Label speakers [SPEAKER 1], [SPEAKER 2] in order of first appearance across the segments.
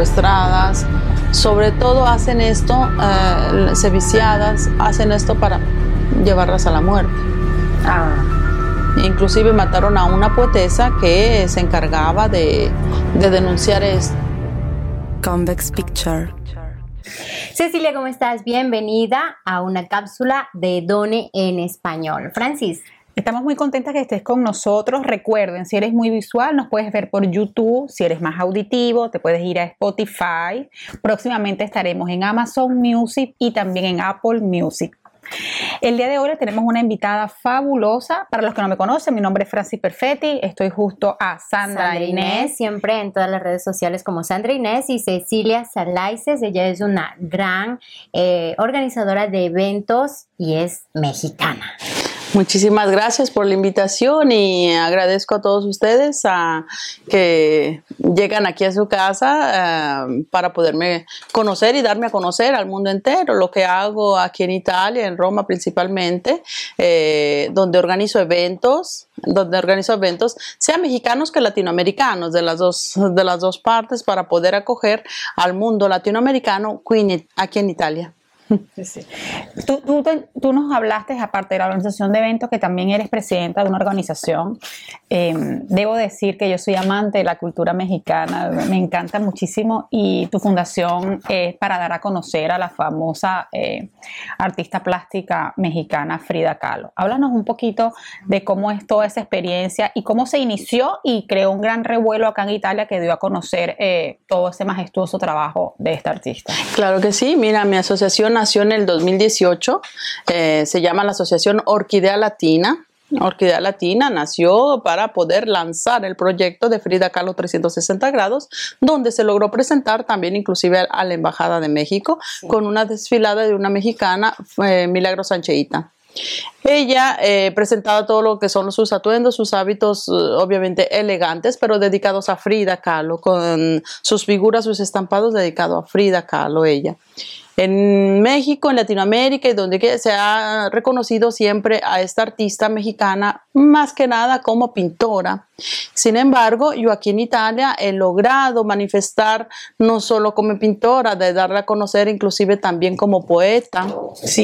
[SPEAKER 1] secuestradas, sobre todo hacen esto, eh, se viciadas, hacen esto para llevarlas a la muerte. Ah. Inclusive mataron a una poetesa que se encargaba de, de denunciar esto.
[SPEAKER 2] Convex Picture.
[SPEAKER 3] Cecilia, ¿cómo estás? Bienvenida a una cápsula de Done en español. Francis.
[SPEAKER 4] Estamos muy contentas que estés con nosotros. Recuerden, si eres muy visual, nos puedes ver por YouTube. Si eres más auditivo, te puedes ir a Spotify. Próximamente estaremos en Amazon Music y también en Apple Music. El día de hoy tenemos una invitada fabulosa. Para los que no me conocen, mi nombre es Francis Perfetti. Estoy justo a Sandra, Inés.
[SPEAKER 3] Siempre en todas las redes sociales como Sandra Inés y Cecilia Salaices. Ella es una gran eh, organizadora de eventos y es mexicana.
[SPEAKER 1] Muchísimas gracias por la invitación y agradezco a todos ustedes a, que llegan aquí a su casa eh, para poderme conocer y darme a conocer al mundo entero. Lo que hago aquí en Italia, en Roma principalmente, eh, donde organizo eventos, donde organizo eventos, sean mexicanos que latinoamericanos, de las dos, de las dos partes, para poder acoger al mundo latinoamericano aquí en Italia.
[SPEAKER 4] Sí, Tú, nos hablaste, aparte de la organización de eventos, que también eres presidenta de una organización. Em, debo decir que yo soy amante de la cultura mexicana, me encanta muchísimo y tu fundación es para dar a conocer a la famosa eh, artista plástica mexicana Frida Kahlo. Háblanos un poquito de cómo es toda esa experiencia y cómo se inició y creó un gran revuelo acá en Italia que dio a conocer eh, todo ese majestuoso trabajo de esta artista.
[SPEAKER 1] Claro que sí, mira, mi asociación nació en el 2018, eh, se llama la Asociación Orquídea Latina. Orquídea Latina nació para poder lanzar el proyecto de Frida Kahlo 360 grados, donde se logró presentar también inclusive a la Embajada de México con una desfilada de una mexicana, Milagro Sancheita. Ella eh, presentaba todo lo que son sus atuendos, sus hábitos eh, obviamente elegantes, pero dedicados a Frida Kahlo, con sus figuras, sus estampados dedicados a Frida Kahlo, ella en México, en Latinoamérica y donde se ha reconocido siempre a esta artista mexicana más que nada como pintora. Sin embargo, yo aquí en Italia he logrado manifestar no solo como pintora, de darla a conocer inclusive también como poeta,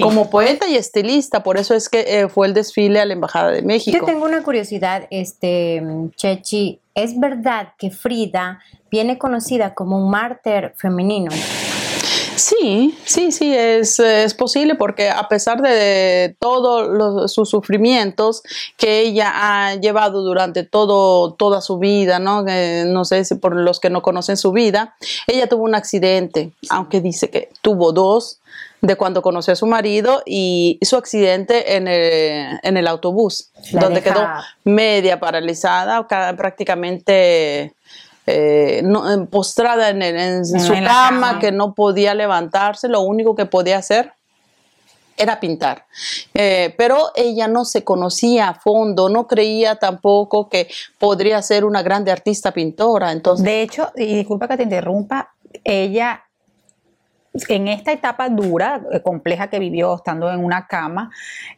[SPEAKER 1] como poeta y estilista, por eso es que eh, fue el desfile a la Embajada de México.
[SPEAKER 3] Yo tengo una curiosidad, este, Chechi, ¿es verdad que Frida viene conocida como un mártir femenino?
[SPEAKER 1] Sí, sí, sí, es, posible porque a pesar de todos sus sufrimientos que ella ha llevado durante todo, toda su vida, ¿no? no sé si por los que no conocen su vida, ella tuvo un accidente, aunque dice que tuvo dos, de cuando conoció a su marido y su accidente en el, autobús, donde quedó media paralizada, prácticamente eh, no, postrada en, su cama, que no podía levantarse, lo único que podía hacer era pintar. Eh, pero ella no se conocía a fondo, no creía tampoco que podría ser una grande artista pintora. Entonces,
[SPEAKER 4] de hecho, y disculpa que te interrumpa, ella en esta etapa dura, eh, compleja que vivió estando en una cama,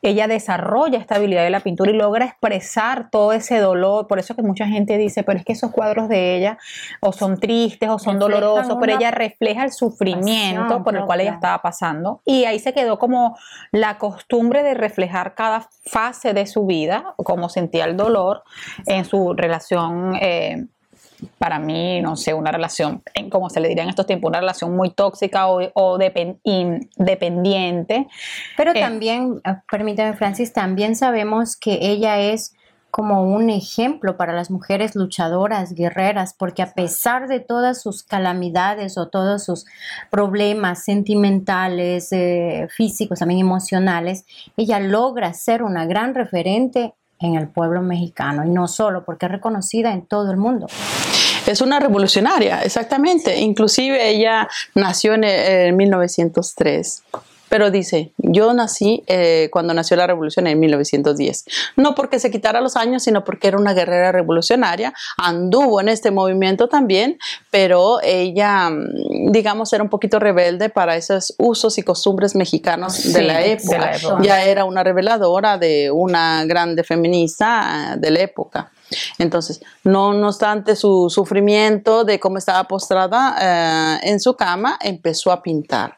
[SPEAKER 4] ella desarrolla esta habilidad de la pintura y logra expresar todo ese dolor. Por eso que mucha gente dice, pero es que esos cuadros de ella o son tristes o son dolorosos, pero ella refleja el sufrimiento por el cual ella estaba pasando. Y ahí se quedó como la costumbre de reflejar cada fase de su vida, como sentía el dolor en su relación. Eh, para mí, no sé, una relación, como se le diría en estos tiempos, una relación muy tóxica o, o dependiente.
[SPEAKER 3] Pero eh, también, eh, permítame Francis, también sabemos que ella es como un ejemplo para las mujeres luchadoras, guerreras, porque a pesar de todas sus calamidades o todos sus problemas sentimentales, eh, físicos, también emocionales, ella logra ser una gran referente en el pueblo mexicano y no solo porque es reconocida en todo el mundo.
[SPEAKER 1] Es una revolucionaria, exactamente. Inclusive ella nació en, en 1903. Pero dice, yo nací eh, cuando nació la revolución en 1910. No porque se quitara los años, sino porque era una guerrera revolucionaria. Anduvo en este movimiento también, pero ella, mm, digamos, era un poquito rebelde para esos usos y costumbres mexicanos de, la época. Ya era una reveladora de una grande feminista ah, de la época. Entonces, no, no obstante su sufrimiento de cómo estaba postrada eh, en su cama, empezó a pintar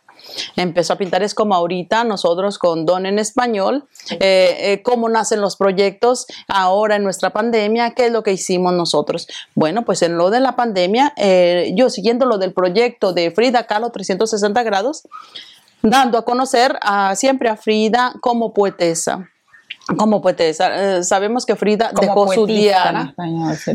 [SPEAKER 1] empezó a pintar. Es como ahorita nosotros con Don en Español, eh, eh, cómo nacen los proyectos ahora en nuestra pandemia, qué es lo que hicimos nosotros. Bueno, pues en lo de la pandemia, eh, yo siguiendo lo del proyecto de Frida Kahlo 360 grados, dando a conocer a, siempre a Frida como poetesa como poetesa. sabemos que Frida dejó su diario,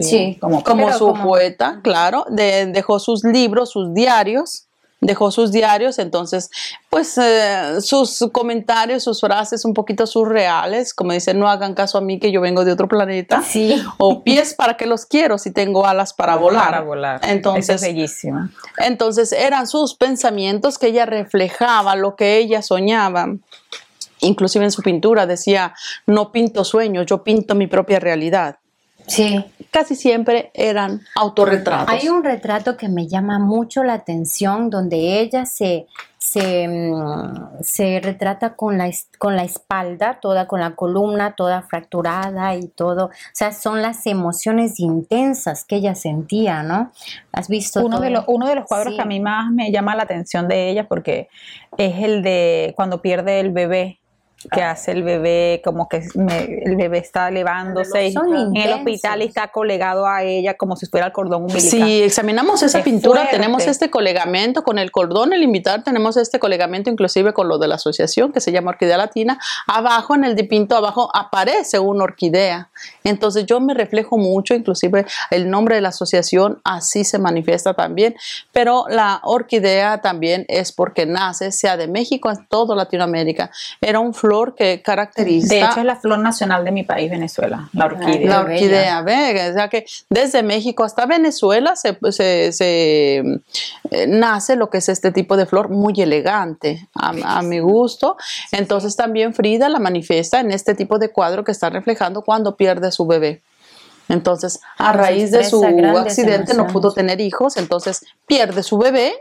[SPEAKER 1] sí, como, su poeta, claro, dejó sus libros, sus diarios, dejó sus diarios, entonces, pues eh, sus comentarios, sus frases un poquito surreales, como dice, no hagan caso a mí que yo vengo de otro planeta,
[SPEAKER 3] sí.
[SPEAKER 1] o pies para que los quiero si tengo alas para volar.
[SPEAKER 4] Para volar.
[SPEAKER 1] Entonces,
[SPEAKER 4] es bellísima.
[SPEAKER 1] Entonces, eran sus pensamientos que ella reflejaba, lo que ella soñaba. Inclusive en su pintura decía, no pinto sueños, yo pinto mi propia realidad.
[SPEAKER 3] Sí.
[SPEAKER 1] Casi siempre eran autorretratos.
[SPEAKER 3] Hay un retrato que me llama mucho la atención donde ella se, se, mm, se retrata con la, con la espalda, toda con la columna, toda fracturada y todo. O sea, son las emociones intensas que ella sentía, ¿no? ¿Has visto?
[SPEAKER 4] Uno, de los, uno de los cuadros que a mí más me llama la atención de ella porque es el de cuando pierde el bebé que hace el bebé, como que el bebé está elevándose en el hospital y está colegado a ella como si fuera el cordón umbilical.
[SPEAKER 1] Si examinamos esa pintura, tenemos este colegamento con el cordón, el invitar, tenemos este colegamento inclusive con lo de la asociación que se llama Orquídea Latina. Abajo en el dipinto, abajo aparece una orquídea. Entonces yo me reflejo mucho, inclusive el nombre de la asociación así se manifiesta también, pero la orquídea también es porque nace, sea de México, en toda Latinoamérica. Era un flor que caracteriza.
[SPEAKER 4] De hecho, es la flor nacional de mi país, Venezuela, la orquídea.
[SPEAKER 1] La orquídea, ve, o sea que desde México hasta Venezuela se, se, eh, nace lo que es este tipo de flor muy elegante, a, mi gusto. Entonces también Frida la manifiesta en este tipo de cuadro que está reflejando cuando pierde su bebé. Entonces, a raíz de su accidente no pudo tener hijos, entonces pierde su bebé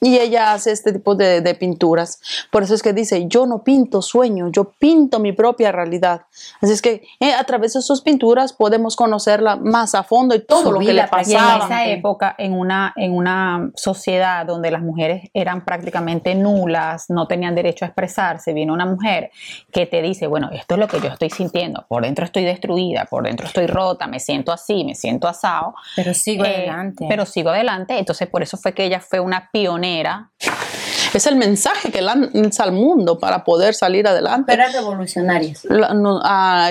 [SPEAKER 1] y ella hace este tipo de, pinturas. Por eso es que dice, yo no pinto sueños, yo pinto mi propia realidad. Así es que eh, a través de sus pinturas podemos conocerla más a fondo y todo lo que le pasaba.
[SPEAKER 4] en esa época, en una, en una sociedad donde las mujeres eran prácticamente nulas, no tenían derecho a expresarse, viene una mujer que te dice, bueno, esto es lo que yo estoy sintiendo, por dentro estoy destruida, por dentro estoy rota, me siento así, me siento asado.
[SPEAKER 3] Pero sigo eh, adelante.
[SPEAKER 4] Pero sigo adelante. Entonces, por eso fue que ella fue una pionera
[SPEAKER 1] es el mensaje que lanza al mundo para poder salir adelante.
[SPEAKER 3] Pero revolucionarias.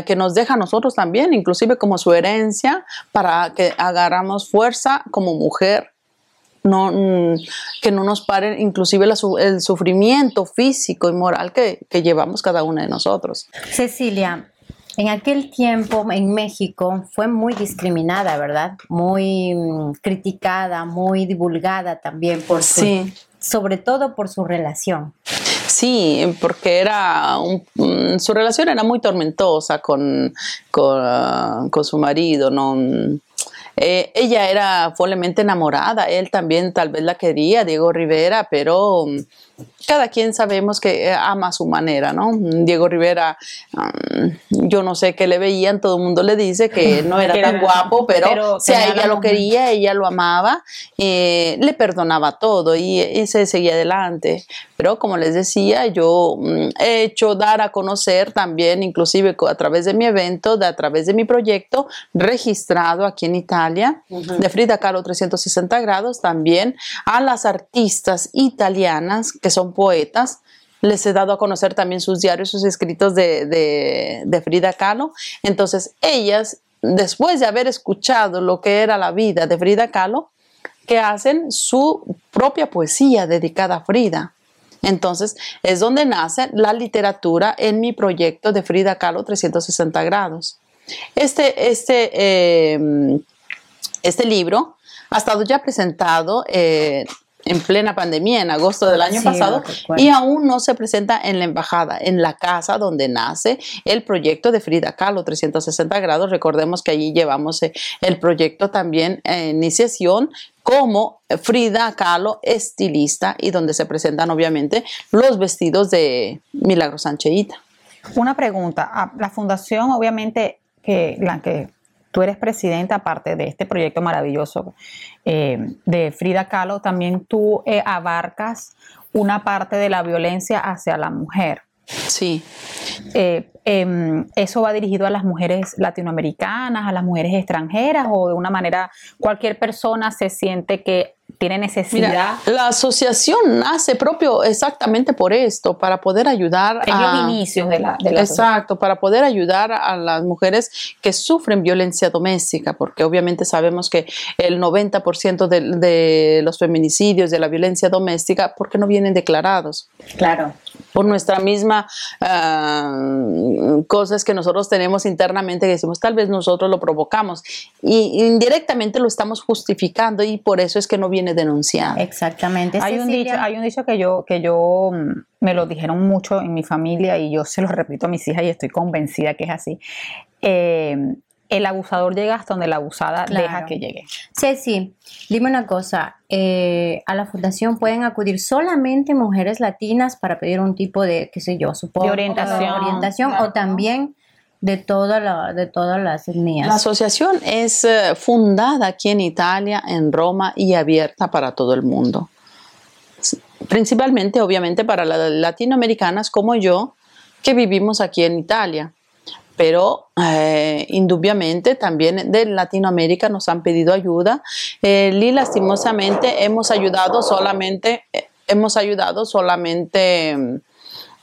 [SPEAKER 1] que nos deja a nosotros también, inclusive como su herencia, para que agarramos fuerza como mujer. No, mm, que no nos pare inclusive el sufrimiento físico y moral que, que llevamos cada una de nosotros.
[SPEAKER 3] Cecilia, en aquel tiempo en México fue muy discriminada, ¿verdad? Muy mm, criticada, muy divulgada también por su, sobre todo por su relación.
[SPEAKER 1] Sí, porque era mm, su relación era muy tormentosa con, con, con su marido, ¿no? Eh, ella era follemente enamorada, él también tal vez la quería, Diego Rivera, pero mm, cada quien sabemos que eh, ama a su manera, ¿no? Diego Rivera, mm, yo no sé qué le veían, todo el mundo le dice que no era tan guapo, pero, si a ella lo quería, ella lo amaba, eh, le perdonaba todo y, se seguía adelante. Pero como les decía, yo mm, he hecho dar a conocer también, inclusive a través de mi evento, a través de mi proyecto registrado aquí en Italia, de Frida Kahlo 360 grados, también a las artistas italianas que son poetas. Les he dado a conocer también sus diarios, sus escritos de, Frida Kahlo. Entonces, ellas, después de haber escuchado lo que era la vida de Frida Kahlo, que hacen su propia poesía dedicada a Frida. Entonces, es donde nace la literatura en mi proyecto de Frida Kahlo 360 grados. Este, este, eh, este libro ha estado ya presentado en plena pandemia, en agosto del año pasado, y aún no se presenta en la embajada, en la casa donde nace el proyecto de Frida Kahlo 360 grados. Recordemos que allí llevamos eh, el proyecto también en iniciación como Frida Kahlo, estilista, y donde se presentan obviamente los vestidos de Milagro Sancheita.
[SPEAKER 4] Una pregunta, ah, la fundación obviamente que la que tú eres presidenta, aparte de este proyecto maravilloso eh, de Frida Kahlo, también tú eh, abarcas una parte de la violencia hacia la mujer.
[SPEAKER 1] Sí.
[SPEAKER 4] Eh, em, ¿Eso va dirigido a las mujeres latinoamericanas, a las mujeres extranjeras o de una manera cualquier persona se siente que tiene necesidad.
[SPEAKER 1] la asociación nace propio exactamente por esto, para poder ayudar
[SPEAKER 4] en a los inicios de la, de
[SPEAKER 1] Exacto, para poder ayudar a las mujeres que sufren violencia doméstica, porque obviamente sabemos que el 90% de, de los feminicidios, de la violencia doméstica, porque no vienen declarados.
[SPEAKER 3] Claro.
[SPEAKER 1] Por nuestra misma uh, cosas que nosotros tenemos internamente que decimos, tal vez nosotros lo provocamos y indirectamente lo estamos justificando y por eso es que no viene denunciado.
[SPEAKER 3] Exactamente.
[SPEAKER 4] Hay un, dicho, hay un dicho que yo, que yo mm, me lo dijeron mucho en mi familia y yo se lo repito a mis hijas y estoy convencida que es así. Eh, el abusador llega hasta donde la abusada deja que llegue.
[SPEAKER 3] Sí, sí. Dime una cosa, eh, a la fundación pueden acudir solamente mujeres latinas para pedir un tipo de, qué sé yo, supongo,
[SPEAKER 4] de orientación,
[SPEAKER 3] orientación o también de, toda la, de todas las etnias.
[SPEAKER 1] La asociación es eh, fundada aquí en Italia, en Roma y abierta para todo el mundo. Principalmente, obviamente, para las latinoamericanas como yo, que vivimos aquí en Italia. Pero eh, indudablemente también de Latinoamérica nos han pedido ayuda eh, y lastimosamente hemos ayudado solamente, hemos ayudado solamente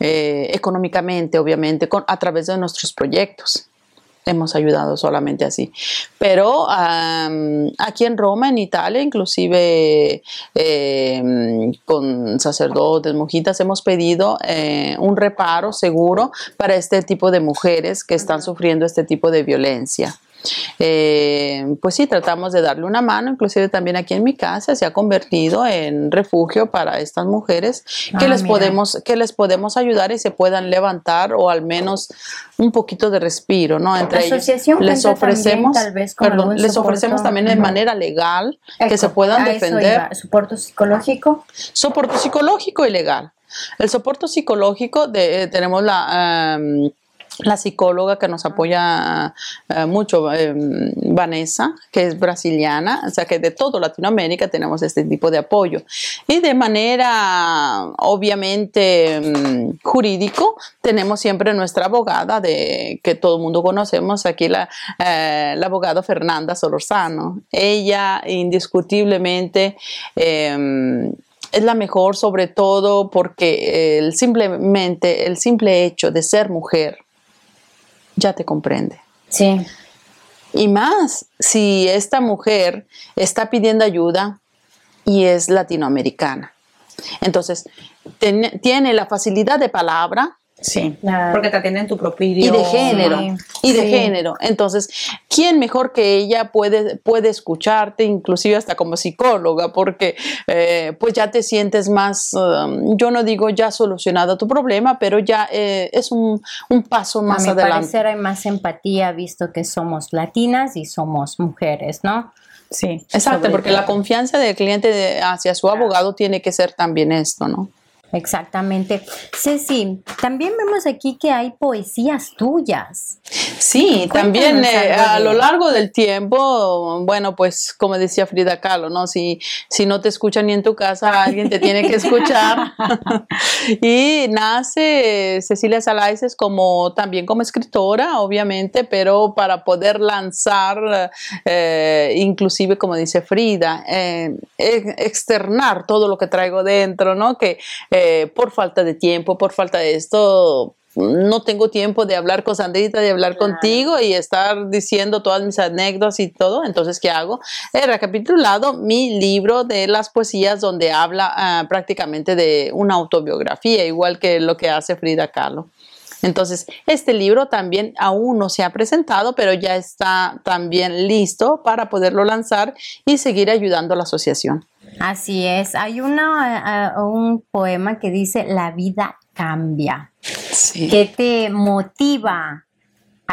[SPEAKER 1] eh, económicamente, obviamente, con, a través de nuestros proyectos. Hemos ayudado solamente así. Pero aquí en Roma, en Italia, inclusive em, con sacerdotes, monjitas, hemos pedido eh, un reparo seguro para este tipo de mujeres que están sufriendo este tipo de violencia. Eh, pues sí, tratamos de darle una mano, inclusive también aquí en mi casa se ha convertido en refugio para estas mujeres que, ah, les, podemos, que les podemos ayudar y se puedan levantar o al menos un poquito de respiro, ¿no? Entre ellos les ofrecemos, perdón, les ofrecemos también de manera legal que se puedan defender.
[SPEAKER 3] ¿Soporte psicológico?
[SPEAKER 1] Soporte psicológico y legal. El soporte psicológico de, tenemos la... Em, la psicóloga que nos apoya eh, mucho, eh, Vanessa, que es brasiliana, o sea que de todo Latinoamérica tenemos este tipo de apoyo. Y de manera, obviamente, mm, jurídico, tenemos siempre nuestra abogada, de, que todo el mundo conocemos, aquí la, eh, la abogada Fernanda Solorzano. Ella indiscutiblemente es la mejor sobre todo porque el simplemente el simple hecho de ser mujer ya te comprende.
[SPEAKER 3] Sí.
[SPEAKER 1] Y más si esta mujer está pidiendo ayuda y es latinoamericana. Entonces, tiene la facilidad de palabra,
[SPEAKER 4] Sí, porque te atienden tu propio
[SPEAKER 1] idioma. Y de género, y de género. Entonces, ¿quién mejor que ella puede, puede escucharte, inclusive hasta como psicóloga? Porque eh, pues ya te sientes más, um, yo no digo ya solucionado tu problema, pero ya eh, es un, paso más
[SPEAKER 3] A
[SPEAKER 1] mi
[SPEAKER 3] adelante. parecer hay más empatía visto que somos latinas y somos mujeres, ¿no?
[SPEAKER 1] Sí, exacto, porque la confianza del cliente hacia su abogado tiene que ser también esto, ¿no?
[SPEAKER 3] Exactamente. Ceci, también vemos aquí que hay poesías tuyas.
[SPEAKER 1] Sí, también eh, a lo largo del tiempo, bueno, pues como decía Frida Kahlo, ¿no? Si, si no te escuchan ni en tu casa, alguien te tiene que escuchar. y nace Cecilia Salaices como también como escritora, obviamente, pero para poder lanzar, eh, inclusive como dice Frida, eh, externar todo lo que traigo dentro, ¿no? Que por falta de tiempo, por falta de esto, no tengo tiempo de hablar con Sandrita, de hablar contigo y estar diciendo todas mis anécdotas y todo. Entonces, ¿qué hago? He recapitulado mi libro de las poesías donde habla ah, prácticamente de una autobiografía, igual que lo que hace Frida Kahlo. Entonces, este libro también aún no se ha presentado, pero ya está también listo para poderlo lanzar y seguir ayudando a la asociación.
[SPEAKER 3] Así es. Hay una, uh, un poema que dice La vida cambia. Sí. ¿Qué te motiva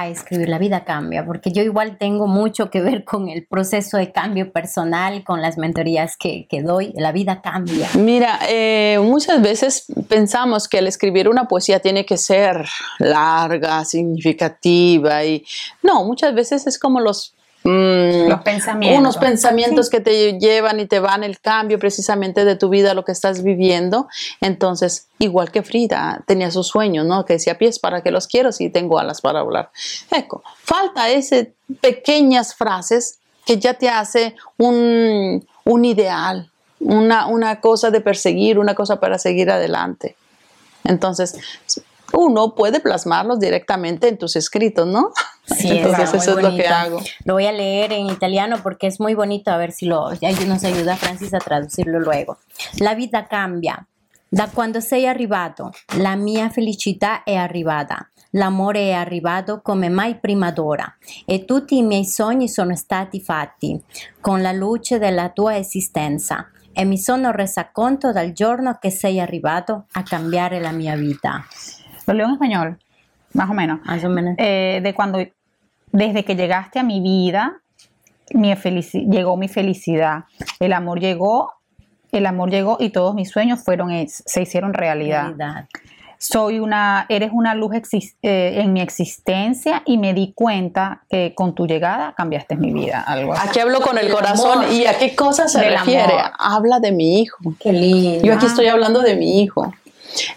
[SPEAKER 3] escribir La vida cambia? Porque yo igual tengo mucho que ver con el proceso de cambio personal, con las mentorías que, que doy. La vida cambia.
[SPEAKER 1] Mira, eh, muchas veces pensamos que el escribir una poesía tiene que ser larga, significativa y no, muchas veces es como los mm,
[SPEAKER 4] Los pensamientos.
[SPEAKER 1] unos pensamientos que te llevan y te van el cambio precisamente de tu vida, lo que estás viviendo. Entonces, igual que Frida, tenía sus sueños, ¿no? Que decía pies para que los quiero si tengo alas para volar. Eco, falta ese pequeñas frases que ya te hace un, un ideal, una, una cosa de perseguir, una cosa para seguir adelante. Entonces, uno puede plasmarlos directamente en tus escritos, ¿no?
[SPEAKER 3] Sí,
[SPEAKER 1] Entonces, eso es lo que hago.
[SPEAKER 3] Lo voy a leer en italiano porque es muy bonito, a ver si lo, nos ayuda Francis a traducirlo luego. La vita cambia. Da quando sei arrivato, la mia felicità è arrivata. L'amore è arrivato come mai prima d'ora e tutti i miei sogni sono stati fatti con la luce della tua esistenza e mi sono resa conto dal giorno che sei arrivato a cambiare la mia vita.
[SPEAKER 4] Lo leo en español, más o menos.
[SPEAKER 3] Más o menos.
[SPEAKER 4] Eh, de cuando, desde que llegaste a mi vida, mi llegó mi felicidad. El amor llegó, el amor llegó y todos mis sueños fueron, es- se hicieron realidad.
[SPEAKER 3] Realidad.
[SPEAKER 4] Soy una, eres una luz eh, en mi existencia y me di cuenta que con tu llegada cambiaste mi vida. Algo así.
[SPEAKER 1] Aquí hablo con el corazón
[SPEAKER 3] amor.
[SPEAKER 1] y a qué cosa se refiere.
[SPEAKER 4] amor.
[SPEAKER 1] Habla de mi hijo.
[SPEAKER 3] Qué lindo.
[SPEAKER 1] Yo aquí estoy hablando de mi hijo.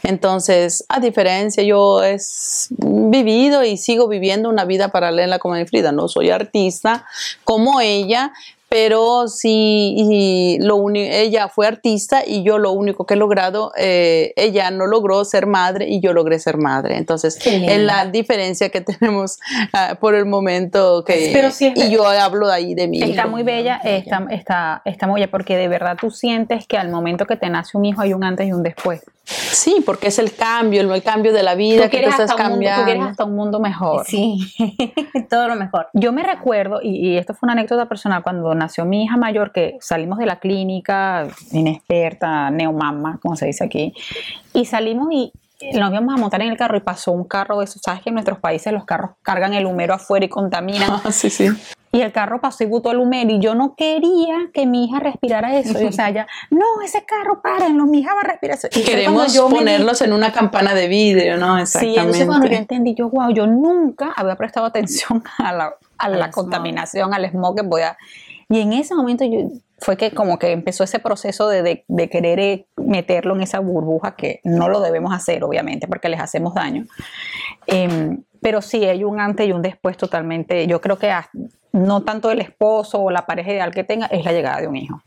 [SPEAKER 1] Entonces, a diferencia, yo he vivido y sigo viviendo una vida paralela como mi Frida. No soy artista como ella, pero sí, y lo ella fue artista y yo lo único que he logrado, eh, ella no logró ser madre y yo logré ser madre. Entonces, es la diferencia que tenemos ah, por el momento que...
[SPEAKER 4] Pero es
[SPEAKER 1] y yo hablo de ahí de mi
[SPEAKER 4] Está
[SPEAKER 1] hijo.
[SPEAKER 4] muy bella, está, está, está muy bella, porque de verdad tú sientes que al momento que te nace un hijo hay un antes y un después.
[SPEAKER 1] Sí, porque es el cambio, el, cambio de la vida
[SPEAKER 4] Tú
[SPEAKER 1] que tú
[SPEAKER 4] quieres,
[SPEAKER 1] estás
[SPEAKER 4] hasta un mundo, tú quieres hasta un mundo mejor.
[SPEAKER 3] Sí, todo lo mejor.
[SPEAKER 4] Yo me recuerdo, y, y esto fue una anécdota personal, cuando nació mi hija mayor, que salimos de la clínica, inexperta, neomama, como se dice aquí, y salimos y nos íbamos a montar en el carro y pasó un carro de esos, sabes que en nuestros países los carros cargan el humero afuera y contaminan,
[SPEAKER 1] Ah, sí, sí.
[SPEAKER 4] y el carro pasó y botó el humero y yo no quería que mi hija respirara eso, y, o sea, ya, no, ese carro, párenlo, mi hija va a respirar eso. Y
[SPEAKER 1] Queremos
[SPEAKER 4] yo me
[SPEAKER 1] ponerlos en una campana de vidrio, ¿no?
[SPEAKER 4] Sí,
[SPEAKER 1] Exactamente.
[SPEAKER 4] entonces cuando yo entendí, yo, wow, yo nunca había prestado atención a la, a la contaminación, al smog que podía. Y en ese momento yo, fue que como que empezó ese proceso de, de- de querer eh, meterlo en esa burbuja que no lo debemos hacer, obviamente, porque les hacemos daño. Em, pero sí, hay un antes y un después totalmente. Yo creo que no tanto el esposo o la pareja ideal que tenga, es la llegada de un hijo.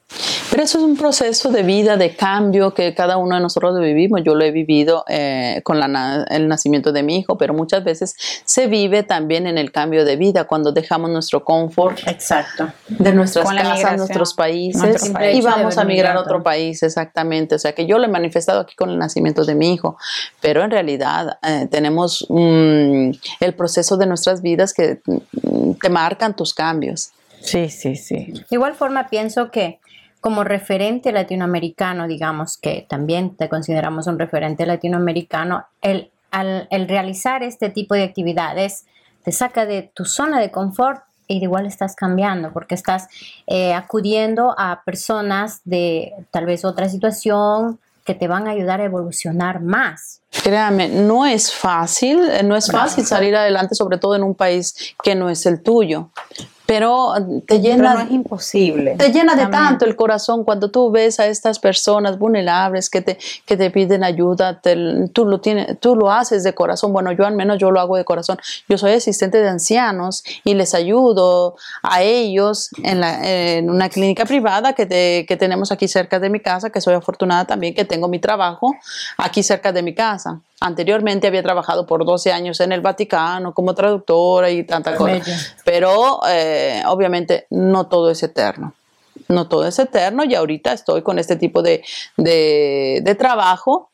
[SPEAKER 1] Pero eso es un proceso de vida, de cambio que cada uno de nosotros vivimos. Yo lo he vivido eh, con la na- el nacimiento de mi hijo, pero muchas veces se vive también en el cambio de vida cuando dejamos nuestro confort
[SPEAKER 3] Exacto.
[SPEAKER 1] de nuestras
[SPEAKER 4] Con
[SPEAKER 1] casas, nuestros países
[SPEAKER 4] Nuestro
[SPEAKER 1] y
[SPEAKER 3] país.
[SPEAKER 1] vamos a migrar a otro país, exactamente. O sea que yo lo he manifestado aquí con el nacimiento de mi hijo, pero en realidad eh, tenemos mm, el proceso de nuestras vidas que mm, te marcan tus cambios.
[SPEAKER 4] Sí, sí, sí.
[SPEAKER 3] De igual forma, pienso que como referente latinoamericano, digamos que también te consideramos un referente latinoamericano, el, al, el realizar este tipo de actividades te saca de tu zona de confort y de igual estás cambiando porque estás eh, acudiendo a personas de tal vez otra situación que te van a ayudar a evolucionar más.
[SPEAKER 1] Créame, no es fácil, eh, no es fácil salir adelante, sobre todo en un país que no es el tuyo, pero eh, te
[SPEAKER 4] Pero
[SPEAKER 1] llena,
[SPEAKER 4] no es imposible.
[SPEAKER 1] te llena de tanto el corazón cuando tú ves a estas personas vulnerables que te, que te piden ayuda, te- tú, lo tienes, tú lo haces de corazón, bueno, yo al menos yo lo hago de corazón, yo soy asistente de ancianos y les ayudo a ellos en, la- en una clínica privada que, te- que tenemos aquí cerca de mi casa, que soy afortunada también que tengo mi trabajo aquí cerca de mi casa. Anteriormente había trabajado por 12 años en el Vaticano como traductora y tanta cosa. Pero eh, obviamente no todo es eterno. No todo es eterno y ahorita estoy con este tipo de, de, de trabajo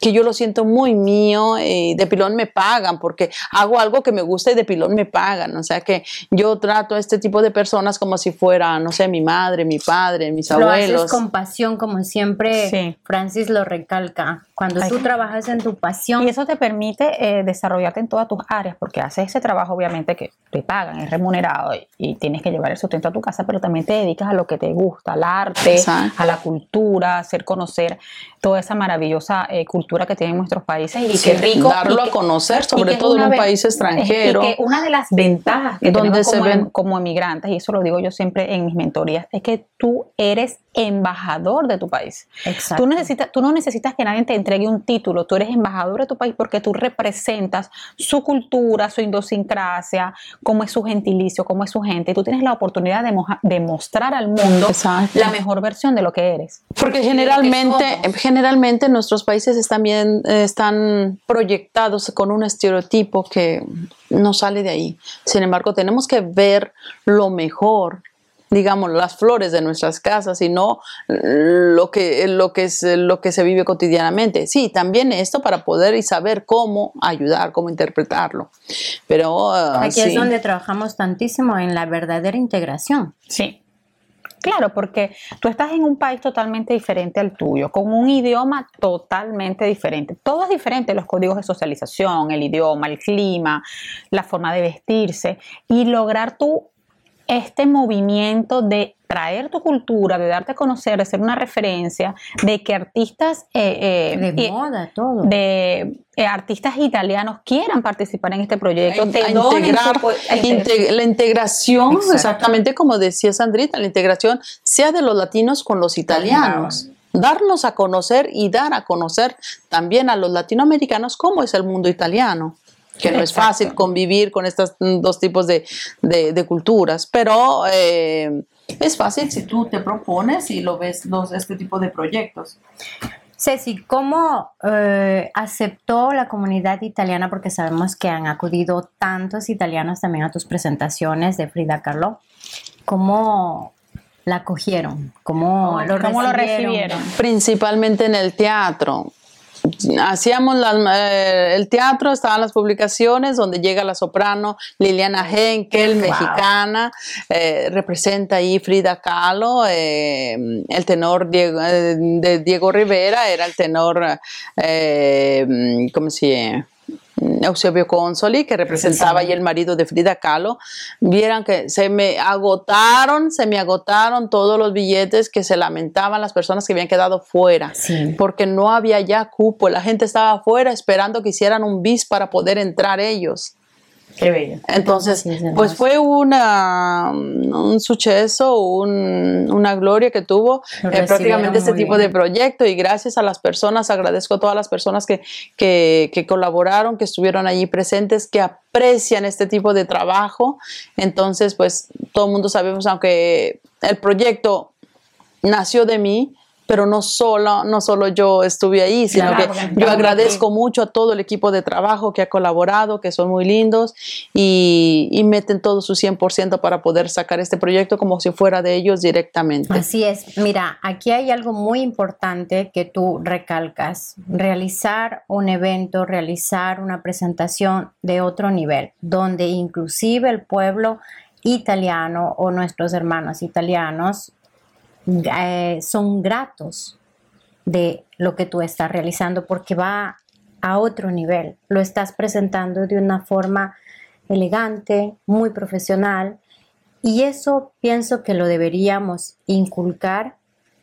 [SPEAKER 1] que yo lo siento muy mío y de pilón me pagan porque hago algo que me gusta y de pilón me pagan. O sea que yo trato a este tipo de personas como si fuera, no sé, mi madre, mi padre, mis
[SPEAKER 3] Lo
[SPEAKER 1] abuelos.
[SPEAKER 3] haces con pasión, como siempre
[SPEAKER 4] Sí.
[SPEAKER 3] Francis lo recalca. Cuando
[SPEAKER 4] Ay.
[SPEAKER 3] tú trabajas en tu pasión,
[SPEAKER 4] Y eso te permite eh, desarrollarte en todas tus áreas, porque haces ese trabajo, obviamente, que te pagan, es remunerado y, y tienes que llevar el sustento a tu casa, pero también te dedicas a lo que te gusta, al arte,
[SPEAKER 1] Exacto.
[SPEAKER 4] a la cultura, hacer conocer toda esa maravillosa eh, cultura cultura que tienen nuestros países y
[SPEAKER 1] Sí,
[SPEAKER 4] qué rico.
[SPEAKER 1] darlo
[SPEAKER 4] y
[SPEAKER 1] a conocer, sobre todo en un país extranjero.
[SPEAKER 4] Y que una de las ventajas que
[SPEAKER 1] Donde se
[SPEAKER 4] como,
[SPEAKER 1] ven-
[SPEAKER 4] como emigrantes, y eso lo digo yo siempre en mis mentorías, es que tú eres embajador de tu país.
[SPEAKER 3] Exacto.
[SPEAKER 4] Tú, necesitas, tú no necesitas que nadie te entregue un título, tú eres embajador de tu país porque tú representas su cultura, su idiosincrasia, cómo es su gentilicio, cómo es su gente. Y tú tienes la oportunidad de, moja- de mostrar al mundo
[SPEAKER 1] Exacto.
[SPEAKER 4] la mejor versión de lo que eres.
[SPEAKER 1] Porque generalmente, generalmente nuestros países están bien, eh, están proyectados con un estereotipo que no sale de ahí. Sin embargo, tenemos que ver lo mejor, digamos, las flores de nuestras casas y no lo que, lo que es lo que se vive cotidianamente. Sí, también esto para poder y saber cómo ayudar, cómo interpretarlo. Pero ah,
[SPEAKER 3] Aquí
[SPEAKER 1] sí.
[SPEAKER 3] es donde trabajamos tantísimo en la verdadera integración.
[SPEAKER 4] Sí. Claro, porque tú estás en un país totalmente diferente al tuyo, con un idioma totalmente diferente. Todo es diferente, los códigos de socialización, el idioma, el clima, la forma de vestirse y lograr tú este movimiento de traer tu cultura, de darte a conocer, de ser una referencia, de que artistas eh, eh,
[SPEAKER 3] De
[SPEAKER 4] y-
[SPEAKER 3] moda, todo.
[SPEAKER 4] de eh, artistas italianos quieran participar en este proyecto,
[SPEAKER 1] a
[SPEAKER 4] te
[SPEAKER 1] integrar, la integración,
[SPEAKER 3] Exacto.
[SPEAKER 1] exactamente como decía Sandrita, la integración sea de los latinos con los italianos. Darnos a conocer y dar a conocer también a los latinoamericanos cómo es el mundo italiano. Que no es
[SPEAKER 4] Exacto.
[SPEAKER 1] fácil convivir con estos dos tipos de, de- de culturas, pero eh, es fácil si tú te propones y lo ves los, este tipo de proyectos.
[SPEAKER 3] Ceci, ¿cómo eh, aceptó la comunidad italiana? Porque sabemos que han acudido tantos italianos también a tus presentaciones de Frida Kahlo. ¿Cómo la acogieron? ¿Cómo, lo,
[SPEAKER 4] ¿Cómo lo
[SPEAKER 3] recibieron?
[SPEAKER 4] recibieron?
[SPEAKER 1] principalmente en el teatro. Hacíamos las- eh, el teatro, estaban las publicaciones donde llega la soprano Liliana Henkel, mexicana, eh, representa ahí Frida Kahlo, eh, el tenor Diego, eh, de Diego Rivera era el tenor, eh, ¿cómo se llama? Eusebio Consoli, que representaba ahí el marido de Frida Kahlo, vieran que se me agotaron, se me agotaron todos los billetes que se lamentaban las personas que habían quedado fuera,
[SPEAKER 3] Sí.
[SPEAKER 1] porque no había ya cupo, la gente estaba afuera esperando que hicieran un bis para poder entrar ellos.
[SPEAKER 4] Qué bello.
[SPEAKER 1] Entonces,
[SPEAKER 3] Sí,
[SPEAKER 1] pues fue una, un suceso, un- una gloria que tuvo eh, prácticamente este tipo
[SPEAKER 3] bien.
[SPEAKER 1] de proyecto y gracias a las personas, agradezco a todas las personas que, que, que colaboraron, que estuvieron allí presentes, que aprecian este tipo de trabajo. Entonces, pues todo el mundo sabemos, aunque el proyecto nació de mí, pero no solo, no solo yo estuve ahí, sino
[SPEAKER 3] Claro,
[SPEAKER 1] que yo agradezco mucho a todo el equipo de trabajo que ha colaborado, que son muy lindos y, y meten todo su 100% para poder sacar este proyecto como si fuera de ellos directamente.
[SPEAKER 3] Así es. Mira, aquí hay algo muy importante que tú recalcas. Realizar un evento, realizar una presentación de otro nivel, donde inclusive el pueblo italiano o nuestros hermanos italianos eh, son gratos de lo que tú estás realizando porque va a otro nivel. Lo estás presentando de una forma elegante, muy profesional y eso pienso que lo deberíamos inculcar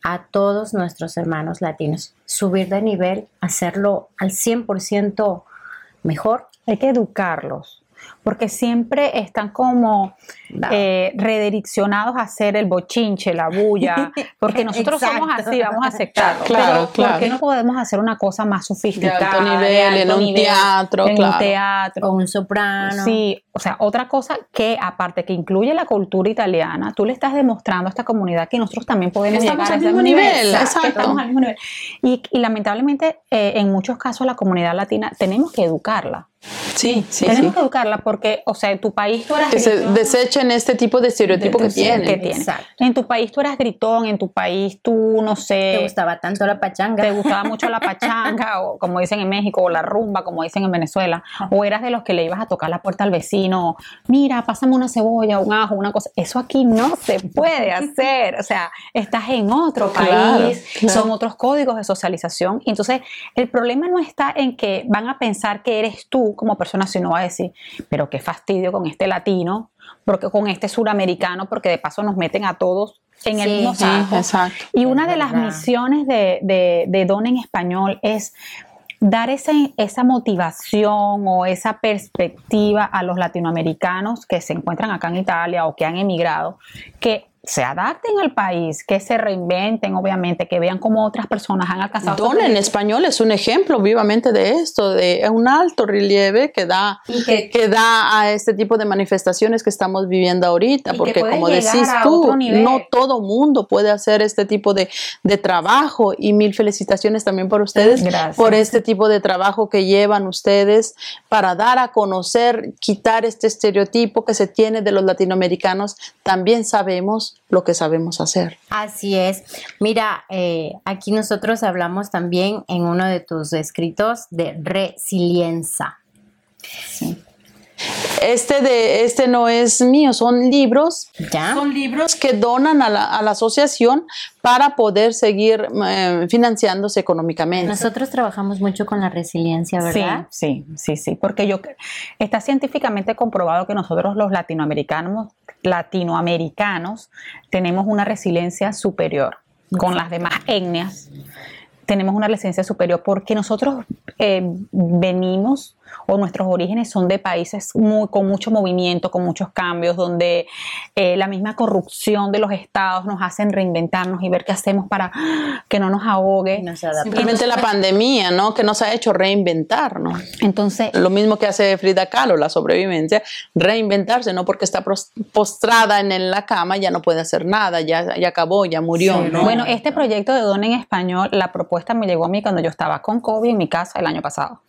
[SPEAKER 3] a todos nuestros hermanos latinos. Subir de nivel, hacerlo al 100% mejor.
[SPEAKER 4] Hay que educarlos, porque siempre están como eh, redireccionados a hacer el bochinche, la bulla, porque nosotros somos así, vamos a aceptarlo.
[SPEAKER 1] Claro,
[SPEAKER 4] Pero, ¿Por qué
[SPEAKER 1] claro.
[SPEAKER 4] no podemos hacer una cosa más sofisticada?
[SPEAKER 1] De alto
[SPEAKER 4] de
[SPEAKER 1] nivel, en un
[SPEAKER 4] nivel,
[SPEAKER 1] teatro,
[SPEAKER 4] en
[SPEAKER 1] claro.
[SPEAKER 4] un teatro.
[SPEAKER 3] Con un soprano.
[SPEAKER 4] Sí, o sea, otra cosa que aparte que incluye la cultura italiana, tú le estás demostrando a esta comunidad que nosotros también podemos
[SPEAKER 1] Estamos
[SPEAKER 4] llegar
[SPEAKER 1] al mismo nivel,
[SPEAKER 4] que
[SPEAKER 1] exacto.
[SPEAKER 4] Estamos al mismo nivel. Y, y lamentablemente, eh, en muchos casos, la comunidad latina tenemos que educarla.
[SPEAKER 1] Sí, sí,
[SPEAKER 4] tenemos
[SPEAKER 1] sí.
[SPEAKER 4] que educarla porque, o sea, en tu país tú eras
[SPEAKER 1] Que se
[SPEAKER 4] gritón,
[SPEAKER 1] desechen este tipo de estereotipo que
[SPEAKER 4] que
[SPEAKER 1] tienen.
[SPEAKER 4] tiene.
[SPEAKER 3] Exacto.
[SPEAKER 4] En tu país tú eras gritón, en tu país tú, no sé,
[SPEAKER 3] Te gustaba tanto la pachanga.
[SPEAKER 4] te gustaba mucho la pachanga, o como dicen en México, o la rumba, como dicen en Venezuela, o eras de los que le ibas a tocar la puerta al vecino, mira, pásame una cebolla, un ajo, una cosa. Eso aquí no se puede hacer. O sea, estás en otro
[SPEAKER 1] Claro,
[SPEAKER 4] país,
[SPEAKER 1] claro.
[SPEAKER 4] son otros códigos de socialización. Y entonces, el problema no está en que van a pensar que eres tú como persona, sino va a decir, pero qué fastidio con este latino, porque con este suramericano, porque de paso nos meten a todos en el
[SPEAKER 3] Sí,
[SPEAKER 4] mismo
[SPEAKER 3] sí,
[SPEAKER 4] saco.
[SPEAKER 1] exacto.
[SPEAKER 4] Y una de las misiones de, de, de Don en español es dar esa, esa motivación o esa perspectiva a los latinoamericanos que se encuentran acá en Italia o que han emigrado, que se adapten al país, que se reinventen, obviamente, que vean cómo otras personas han alcanzado.
[SPEAKER 1] Don en español es un ejemplo vivamente de esto, de un alto relieve que da, que, da a este tipo de manifestaciones que estamos viviendo ahorita, porque como decís tú, no todo mundo puede hacer este tipo de, de, trabajo y mil felicitaciones también por ustedes, por este tipo de trabajo que llevan ustedes para dar a conocer, quitar este estereotipo que se tiene de los latinoamericanos. También sabemos lo que sabemos hacer.
[SPEAKER 3] Así es. Mira, eh, aquí nosotros hablamos también en uno de tus escritos de resiliencia.
[SPEAKER 1] Sí. Este, de, este no es mío, son libros. Son libros que donan a la, a la asociación para poder seguir eh, financiándose económicamente.
[SPEAKER 3] Nosotros trabajamos mucho con la resiliencia, ¿verdad?
[SPEAKER 4] Sí, sí, sí, sí, porque yo está científicamente comprobado que nosotros los latinoamericanos, latinoamericanos tenemos una resiliencia superior con las demás etnias. Tenemos una resiliencia superior porque nosotros eh, venimos o nuestros orígenes son de países muy, con mucho movimiento, con muchos cambios, donde eh, la misma corrupción de los estados nos hacen reinventarnos y ver qué hacemos para que no nos ahogue.
[SPEAKER 1] Simplemente la pandemia, ¿no? Que nos ha hecho reinventarnos. Entonces, lo mismo que hace Frida Kahlo, la sobrevivencia, reinventarse, no porque está postrada en la cama ya no puede hacer nada, ya, ya acabó, ya murió.
[SPEAKER 4] Bueno, este proyecto de Don en Español, la propuesta me llegó a mí cuando yo estaba con COVID en mi casa el año pasado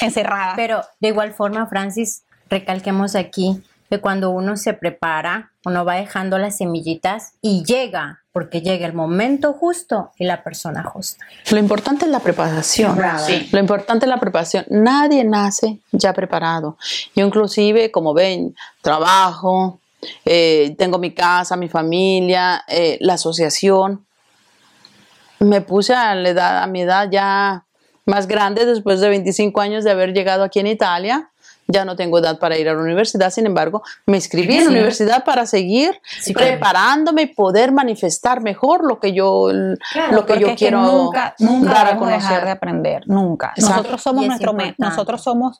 [SPEAKER 4] encerrada.
[SPEAKER 3] Pero de igual forma, Francis, recalquemos aquí que cuando uno se prepara, uno va dejando las semillitas y llega, porque llega el momento justo y la persona justa.
[SPEAKER 1] Lo importante es la preparación. Lo importante es la preparación. Nadie nace ya preparado. Yo inclusive, como ven, trabajo, eh, tengo mi casa, mi familia, eh, la asociación. Me puse a, la edad, a mi edad ya más grande después de 25 años de haber llegado aquí en Italia. Ya no tengo edad para ir a la universidad, sin embargo, me inscribí en la universidad para seguir preparándome y poder manifestar mejor lo que yo, lo que yo quiero
[SPEAKER 4] nunca, nunca dar a conocer. dejar de aprender, nunca. Nosotros somos nuestro, nosotros somos,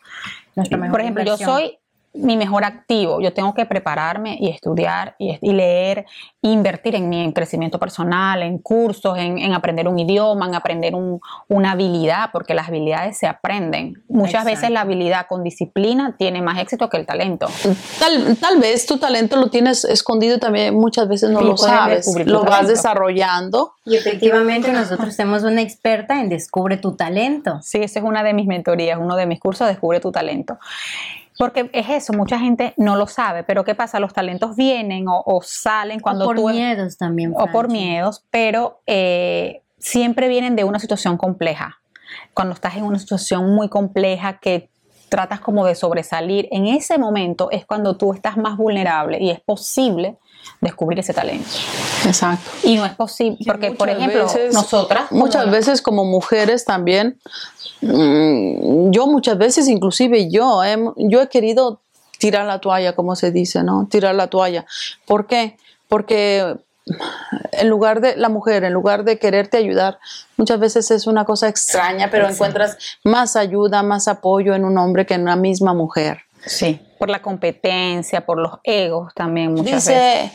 [SPEAKER 4] nuestro mejor por ejemplo, yo soy mi mejor activo. Yo tengo que prepararme y estudiar y, leer, invertir en mi crecimiento personal, en cursos, en, aprender un idioma, en aprender una habilidad, porque las habilidades se aprenden. Muchas veces la habilidad con disciplina tiene más éxito que el talento.
[SPEAKER 1] Tal, vez tu talento lo tienes escondido también, muchas veces no lo sabes, lo vas desarrollando.
[SPEAKER 3] Y efectivamente nosotros tenemos una experta en Descubre tu talento.
[SPEAKER 4] Sí, esa es una de mis mentorías, uno de mis cursos, Descubre tu talento. Porque es eso, mucha gente no lo sabe, pero ¿qué pasa? Los talentos vienen o, salen cuando
[SPEAKER 3] o por miedos también.
[SPEAKER 4] O por miedos, pero eh, siempre vienen de una situación compleja. Cuando estás en una situación muy compleja que tratas como de sobresalir, en ese momento es cuando tú estás más vulnerable y es posible descubrir ese talento.
[SPEAKER 1] Exacto.
[SPEAKER 4] Y no es posible, porque por ejemplo, nosotras...
[SPEAKER 1] Muchas veces como mujeres también Mm, yo muchas veces, inclusive yo, yo he querido tirar la toalla, como se dice, ¿no? Tirar la toalla. ¿Por qué? Porque en lugar de la mujer, en lugar de quererte ayudar, muchas veces es una cosa extraña, pero encuentras más ayuda, más apoyo en un hombre que en una misma mujer.
[SPEAKER 4] Sí, por la competencia, por los egos también muchas
[SPEAKER 1] Dice,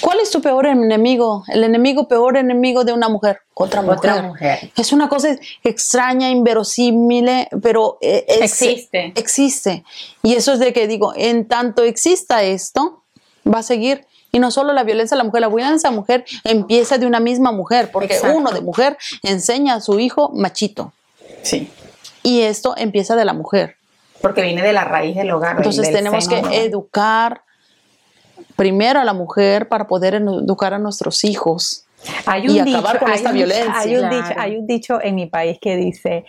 [SPEAKER 1] ¿cuál es tu peor enemigo? El enemigo peor enemigo de una mujer.
[SPEAKER 3] Otra mujer.
[SPEAKER 1] Es una cosa extraña, inverosímil, pero eh,
[SPEAKER 4] existe.
[SPEAKER 1] Existe. Y eso es de que digo, en tanto exista esto, va a seguir y no solo la violencia a la mujer, la violencia a la mujer empieza de una misma mujer, porque uno de mujer enseña a su hijo machito.
[SPEAKER 4] Sí.
[SPEAKER 1] Y esto empieza de la mujer.
[SPEAKER 4] Porque viene de la raíz del hogar.
[SPEAKER 1] Entonces tenemos que educar primero a la mujer para poder educar a nuestros hijos y acabar con esta violencia.
[SPEAKER 4] Hay un, dicho, hay un dicho en mi país que dice,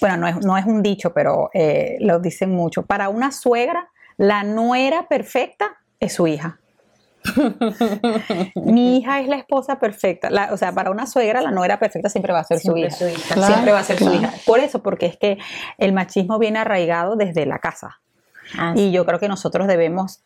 [SPEAKER 4] bueno, no es, no es un dicho, pero eh, lo dicen mucho, para una suegra, la nuera perfecta es su hija. Mi hija es la esposa perfecta. o sea, para una suegra, la nuera perfecta siempre va a ser su hija. siempre va a ser su hija. Por eso, porque es que el machismo viene arraigado desde la casa. y yo creo que nosotros debemos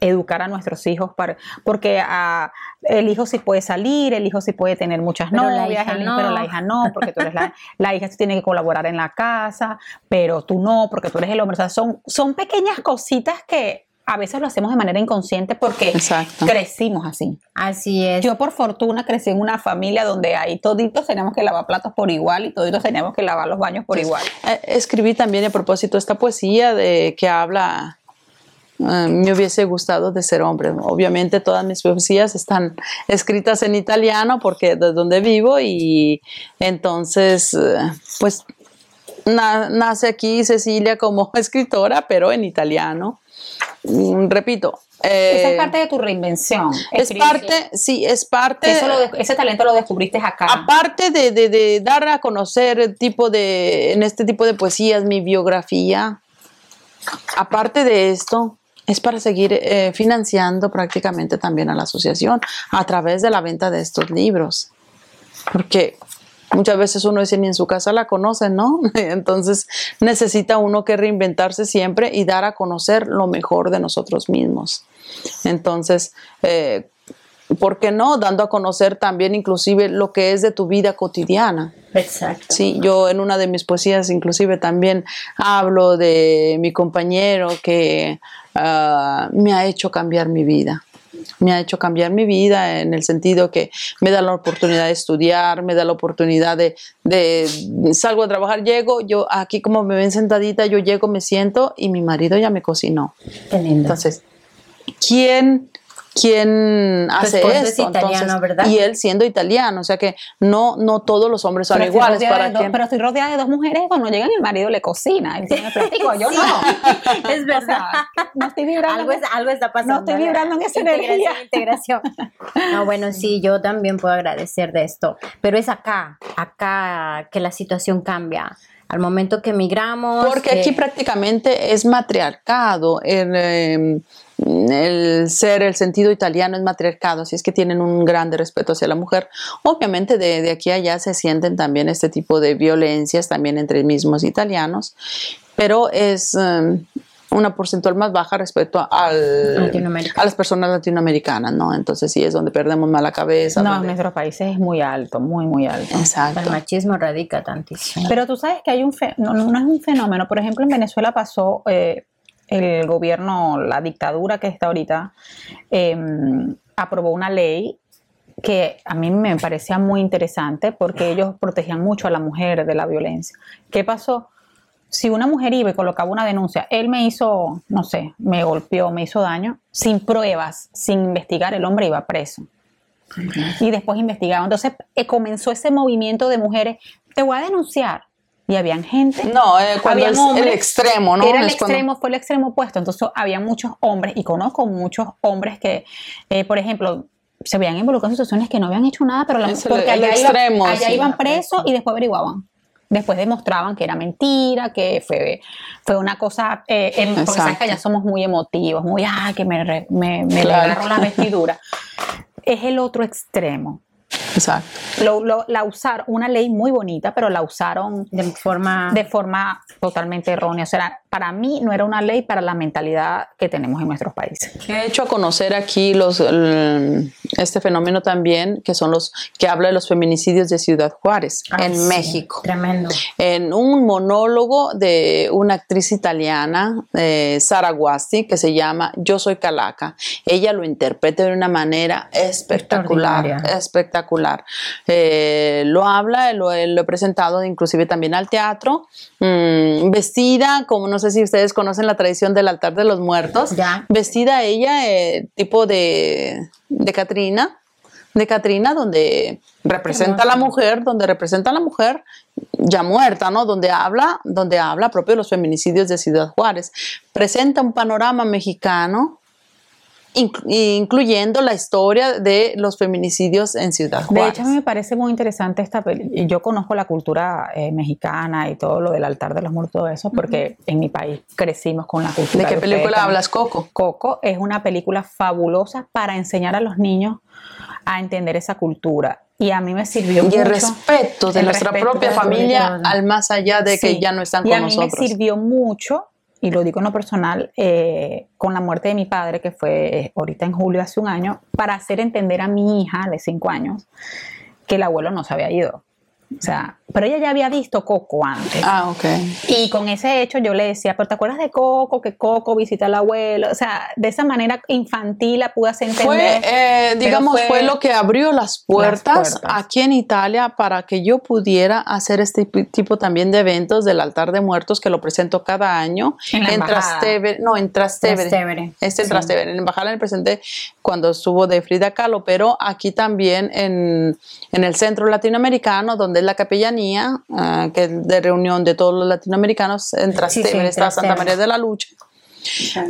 [SPEAKER 4] educar a nuestros hijos para, porque ah, el hijo sí puede salir, el hijo sí puede tener muchas
[SPEAKER 3] Pero la
[SPEAKER 4] novias, el-
[SPEAKER 3] no.
[SPEAKER 4] pero la hija no, porque tú eres la, la hija sí tiene que colaborar en la casa, pero tú no, porque tú eres el hombre. O sea, son, son pequeñas cositas que a veces lo hacemos de manera inconsciente porque
[SPEAKER 1] Exacto.
[SPEAKER 4] crecimos así.
[SPEAKER 3] Así es.
[SPEAKER 4] Yo por fortuna crecí en una familia donde ahí toditos teníamos que lavar platos por igual y toditos teníamos que lavar los baños por igual.
[SPEAKER 1] Eh, Escribí también a propósito esta poesía de que habla, eh, me hubiese gustado de ser hombre. Obviamente todas mis poesías están escritas en italiano porque de donde vivo y entonces, eh, pues na- nace aquí Cecilia como escritora, pero en italiano. Mm, Repito. eh,
[SPEAKER 4] Esa es parte de tu reinvención.
[SPEAKER 1] es parte, sí, es parte.
[SPEAKER 4] Eso lo de- ese talento lo descubriste acá.
[SPEAKER 1] Aparte de, de- de dar a conocer tipo de, en este tipo de poesías mi biografía, aparte de esto, es para seguir eh, financiando prácticamente también a la asociación a través de la venta de estos libros. Porque muchas veces uno dice ni en su casa la conoce, ¿no? Entonces necesita uno que reinventarse siempre y dar a conocer lo mejor de nosotros mismos. Entonces, eh, ¿por qué no? Dando a conocer también inclusive lo que es de tu vida cotidiana.
[SPEAKER 3] Exacto.
[SPEAKER 1] Sí, yo en una de mis poesías inclusive también hablo de mi compañero que ah, me ha hecho cambiar mi vida. Me ha hecho cambiar mi vida en el sentido que me da la oportunidad de estudiar, me da la oportunidad de, de salgo a trabajar, llego, yo aquí como me ven sentadita, yo llego, me siento y mi marido ya me cocinó.
[SPEAKER 3] Qué lindo.
[SPEAKER 1] Entonces, ¿quién, quién hace
[SPEAKER 3] es
[SPEAKER 1] esto?
[SPEAKER 3] italiano,
[SPEAKER 1] Entonces,
[SPEAKER 3] ¿verdad?
[SPEAKER 1] Y él siendo italiano, o sea que no, no todos los hombres son
[SPEAKER 4] pero,
[SPEAKER 1] iguales. Para
[SPEAKER 4] dos- pero estoy rodeada de dos mujeres cuando llegan el marido le cocina. Platico, yo no.
[SPEAKER 3] es verdad.
[SPEAKER 4] O sea, no estoy vibrando.
[SPEAKER 3] algo, es- algo está pasando.
[SPEAKER 4] No estoy vibrando en esa
[SPEAKER 3] Integración,
[SPEAKER 4] energía.
[SPEAKER 3] integración. No, bueno, sí, yo también puedo agradecer de esto, pero es acá, acá que la situación cambia. Al momento que emigramos.
[SPEAKER 1] Porque
[SPEAKER 3] que-
[SPEAKER 1] aquí prácticamente es matriarcado. El, eh, el ser, el sentido italiano es matriarcado, así es que tienen un grande respeto hacia la mujer. Obviamente de, de aquí a allá se sienten también este tipo de violencias también entre mismos italianos, pero es eh, una porcentual más baja respecto al, a las personas latinoamericanas, ¿no? Entonces sí es donde perdemos más la cabeza.
[SPEAKER 4] No, en
[SPEAKER 1] donde-
[SPEAKER 4] nuestros países es muy alto, muy, muy alto.
[SPEAKER 1] Exacto.
[SPEAKER 3] El machismo radica tantísimo.
[SPEAKER 4] Pero tú sabes que hay un fe- no, no es un fenómeno. Por ejemplo, en Venezuela pasó eh, el gobierno, la dictadura que está ahorita, eh, aprobó una ley que a mí me parecía muy interesante porque ellos protegían mucho a la mujer de la violencia. ¿Qué pasó? Si una mujer iba y colocaba una denuncia, él me hizo, no sé, me golpeó, me hizo daño, sin pruebas, sin investigar, el hombre iba preso. Y después investigaba. Entonces eh, comenzó ese movimiento de mujeres, te voy a denunciar. Y habían gente.
[SPEAKER 1] No, eh, cuando
[SPEAKER 4] habían
[SPEAKER 1] es
[SPEAKER 4] hombres,
[SPEAKER 1] el extremo, ¿no?
[SPEAKER 4] Era el
[SPEAKER 1] Es cuando-
[SPEAKER 4] extremo, fue el extremo opuesto. Entonces había muchos hombres, y conozco muchos hombres que, eh, por ejemplo, se veían involucrados en situaciones que no habían hecho nada, pero la,
[SPEAKER 1] Es
[SPEAKER 4] porque
[SPEAKER 1] el
[SPEAKER 4] allá,
[SPEAKER 1] extremo,
[SPEAKER 4] iban, allá
[SPEAKER 1] sí.
[SPEAKER 4] iban presos y después averiguaban. Después demostraban que era mentira, que fue, fue una cosa, eh, porque sabes que allá somos muy emotivos, muy, ah, que me, me, me
[SPEAKER 1] Claro.
[SPEAKER 4] agarro la vestidura. es el otro extremo.
[SPEAKER 1] Exacto.
[SPEAKER 4] Lo- lo- la usaron, una ley muy bonita, pero la usaron
[SPEAKER 3] De forma.
[SPEAKER 4] de forma totalmente errónea. O sea, para mí no era una ley para la mentalidad que tenemos en nuestros países.
[SPEAKER 1] He hecho a conocer aquí los, este fenómeno también, que son los que habla de los feminicidios de Ciudad Juárez,
[SPEAKER 3] Ah,
[SPEAKER 1] en
[SPEAKER 3] sí,
[SPEAKER 1] México.
[SPEAKER 3] Tremendo.
[SPEAKER 1] En un monólogo de una actriz italiana, eh, Sara Guasti, que se llama Yo soy Calaca. Ella lo interpreta de una manera espectacular, espectacular. Eh, lo habla, lo, he- lo he presentado inclusive también al teatro, mm, vestida, como no sé si ustedes conocen la tradición del altar de los muertos,
[SPEAKER 3] Ya.
[SPEAKER 1] vestida ella eh, tipo de, de Catrina, de Catrina, donde representa a la mujer, donde representa a la mujer ya muerta, ¿no? Donde habla, donde habla propio de los feminicidios de Ciudad Juárez. Presenta un panorama mexicano, incluyendo la historia de los feminicidios en Ciudad
[SPEAKER 4] De
[SPEAKER 1] Juárez.
[SPEAKER 4] hecho, a mí me parece muy interesante esta película. Yo conozco la cultura eh, mexicana y todo lo del altar de los muertos, todo eso, porque en mi país crecimos con la cultura.
[SPEAKER 1] ¿De qué película hablas, Coco?
[SPEAKER 4] Coco es una película fabulosa para enseñar a los niños a entender esa cultura. Y a mí me sirvió
[SPEAKER 1] Y
[SPEAKER 4] mucho.
[SPEAKER 1] el respeto de
[SPEAKER 4] el
[SPEAKER 1] nuestra
[SPEAKER 4] respeto
[SPEAKER 1] propia familia al más allá de que ya no están
[SPEAKER 4] y
[SPEAKER 1] con
[SPEAKER 4] a mí
[SPEAKER 1] nosotros.
[SPEAKER 4] me sirvió mucho y lo digo en lo personal, eh, con la muerte de mi padre, que fue ahorita en julio hace un año, para hacer entender a mi hija de cinco años que el abuelo no se había ido. O sea, pero ella ya había visto Coco antes.
[SPEAKER 1] Ah, ok.
[SPEAKER 4] Y con ese hecho yo le decía, pero ¿te acuerdas de Coco? Que Coco visita al abuelo. O sea, de esa manera infantil la pude hacer
[SPEAKER 1] Fue,
[SPEAKER 4] entender.
[SPEAKER 1] eh,
[SPEAKER 4] pero
[SPEAKER 1] digamos, fue,
[SPEAKER 4] fue
[SPEAKER 1] lo que abrió las puertas,
[SPEAKER 4] puertas.
[SPEAKER 1] aquí en Italia para que yo pudiera hacer este tipo también de eventos del altar de muertos que lo presento cada año
[SPEAKER 4] En la embajada.
[SPEAKER 1] Trastevere, no, en Trastevere.
[SPEAKER 3] Trastevere,
[SPEAKER 1] Este en
[SPEAKER 3] sí.
[SPEAKER 1] Trastevere. En la embajada le presenté cuando estuvo de Frida Kahlo, pero aquí también en, en el centro latinoamericano, donde es la capellanía, ah, que es de reunión de todos los latinoamericanos, en Trastevere está Santa. María de la Lucha.